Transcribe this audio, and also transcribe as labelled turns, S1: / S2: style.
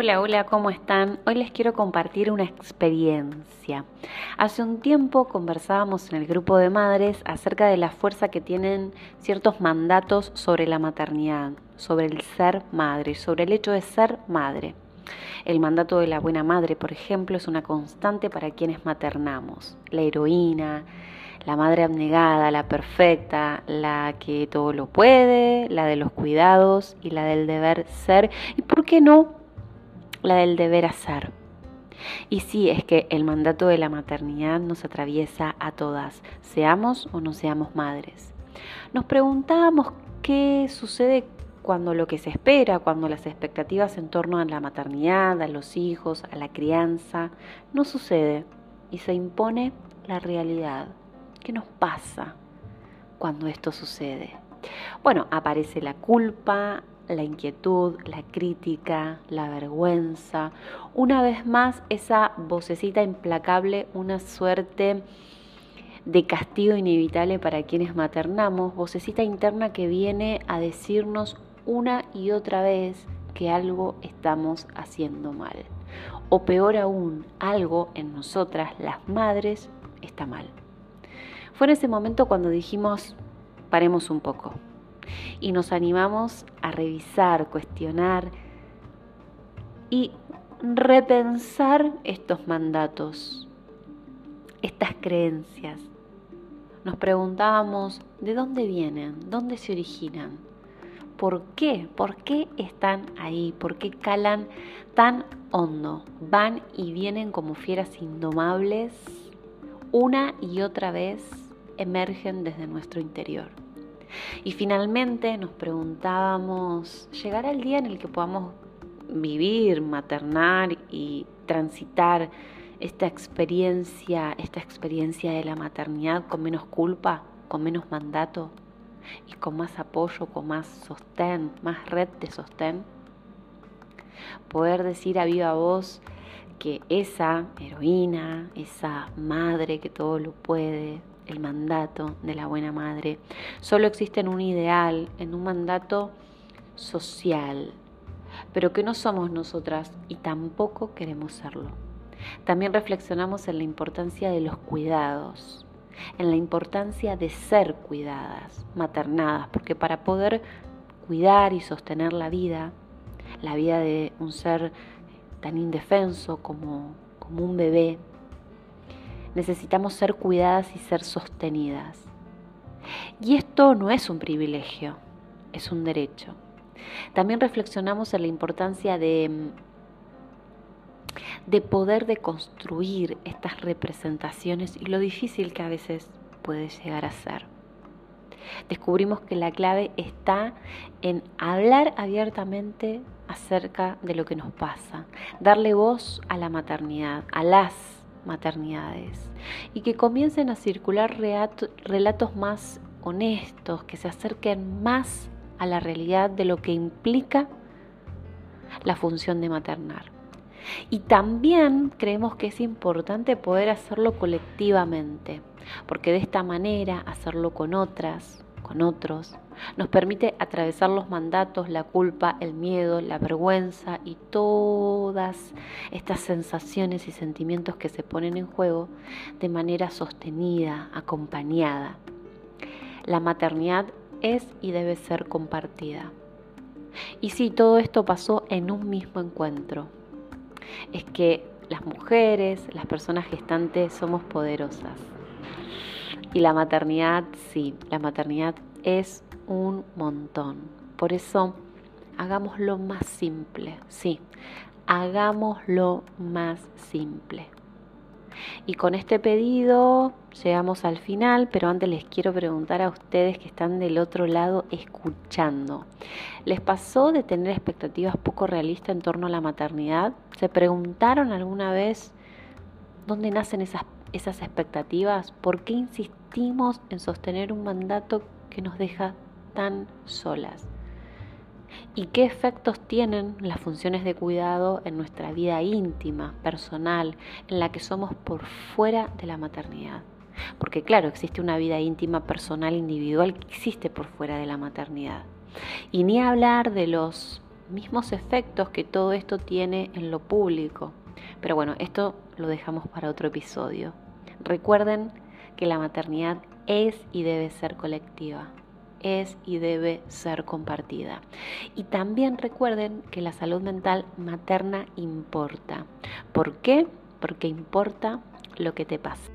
S1: Hola, hola, ¿cómo están? Hoy les quiero compartir una experiencia. Hace un tiempo conversábamos en el grupo de madres acerca de la fuerza que tienen ciertos mandatos sobre la maternidad, sobre el ser madre, sobre el hecho de ser madre. El mandato de la buena madre, por ejemplo, es una constante para quienes maternamos. La heroína, la madre abnegada, la perfecta, la que todo lo puede, la de los cuidados y la del deber ser. ¿Y por qué no? La del deber hacer. Y sí, es que el mandato de la maternidad nos atraviesa a todas, seamos o no seamos madres. Nos preguntábamos qué sucede cuando lo que se espera, cuando las expectativas en torno a la maternidad, a los hijos, a la crianza, no sucede y se impone la realidad. ¿Qué nos pasa cuando esto sucede? Bueno, aparece la culpa, la inquietud, la crítica, la vergüenza. Una vez más, esa vocecita implacable, una suerte de castigo inevitable para quienes maternamos, vocecita interna que viene a decirnos una y otra vez que algo estamos haciendo mal. O peor aún, algo en nosotras, las madres, está mal. Fue en ese momento cuando dijimos, paremos un poco y nos animamos a revisar, cuestionar y repensar estos mandatos, estas creencias. Nos preguntábamos de dónde vienen, dónde se originan, por qué, por qué están ahí, por qué calan tan hondo, van y vienen como fieras indomables, una y otra vez emergen desde nuestro interior. Y finalmente nos preguntábamos, ¿llegará el día en el que podamos vivir, maternar y transitar esta experiencia, esta experiencia de la maternidad con menos culpa, con menos mandato y con más apoyo, con más sostén, más red de sostén? Poder decir a viva voz que esa heroína, esa madre que todo lo puede, el mandato de la buena madre. Solo existe en un ideal, en un mandato social, pero que no somos nosotras y tampoco queremos serlo. También reflexionamos en la importancia de los cuidados, en la importancia de ser cuidadas, maternadas, porque para poder cuidar y sostener la vida, la vida de un ser tan indefenso como, como un bebé, necesitamos ser cuidadas y ser sostenidas. Y esto no es un privilegio, es un derecho. También reflexionamos en la importancia de, de poder deconstruir estas representaciones y lo difícil que a veces puede llegar a ser. Descubrimos que la clave está en hablar abiertamente acerca de lo que nos pasa, darle voz a la maternidad, a las maternidades y que comiencen a circular relatos más honestos, que se acerquen más a la realidad de lo que implica la función de maternar. Y también creemos que es importante poder hacerlo colectivamente, porque de esta manera hacerlo con otras, con otros, nos permite atravesar los mandatos, la culpa, el miedo, la vergüenza y todas estas sensaciones y sentimientos que se ponen en juego de manera sostenida, acompañada. La maternidad es y debe ser compartida. Y si todo esto pasó en un mismo encuentro. Es que las mujeres, las personas gestantes somos poderosas. Y la maternidad, sí, la maternidad es un montón. Por eso, hagámoslo más simple, sí, hagámoslo más simple. Y con este pedido llegamos al final, pero antes les quiero preguntar a ustedes que están del otro lado escuchando. ¿Les pasó de tener expectativas poco realistas en torno a la maternidad? ¿Se preguntaron alguna vez dónde nacen esas, esas expectativas? ¿Por qué insistimos en sostener un mandato que nos deja tan solas. ¿Y qué efectos tienen las funciones de cuidado en nuestra vida íntima, personal, en la que somos por fuera de la maternidad? Porque claro, existe una vida íntima, personal, individual que existe por fuera de la maternidad. Y ni hablar de los mismos efectos que todo esto tiene en lo público. Pero bueno, esto lo dejamos para otro episodio. Recuerden que la maternidad es y debe ser colectiva, es y debe ser compartida. Y también recuerden que la salud mental materna importa. ¿Por qué? Porque importa lo que te pasa.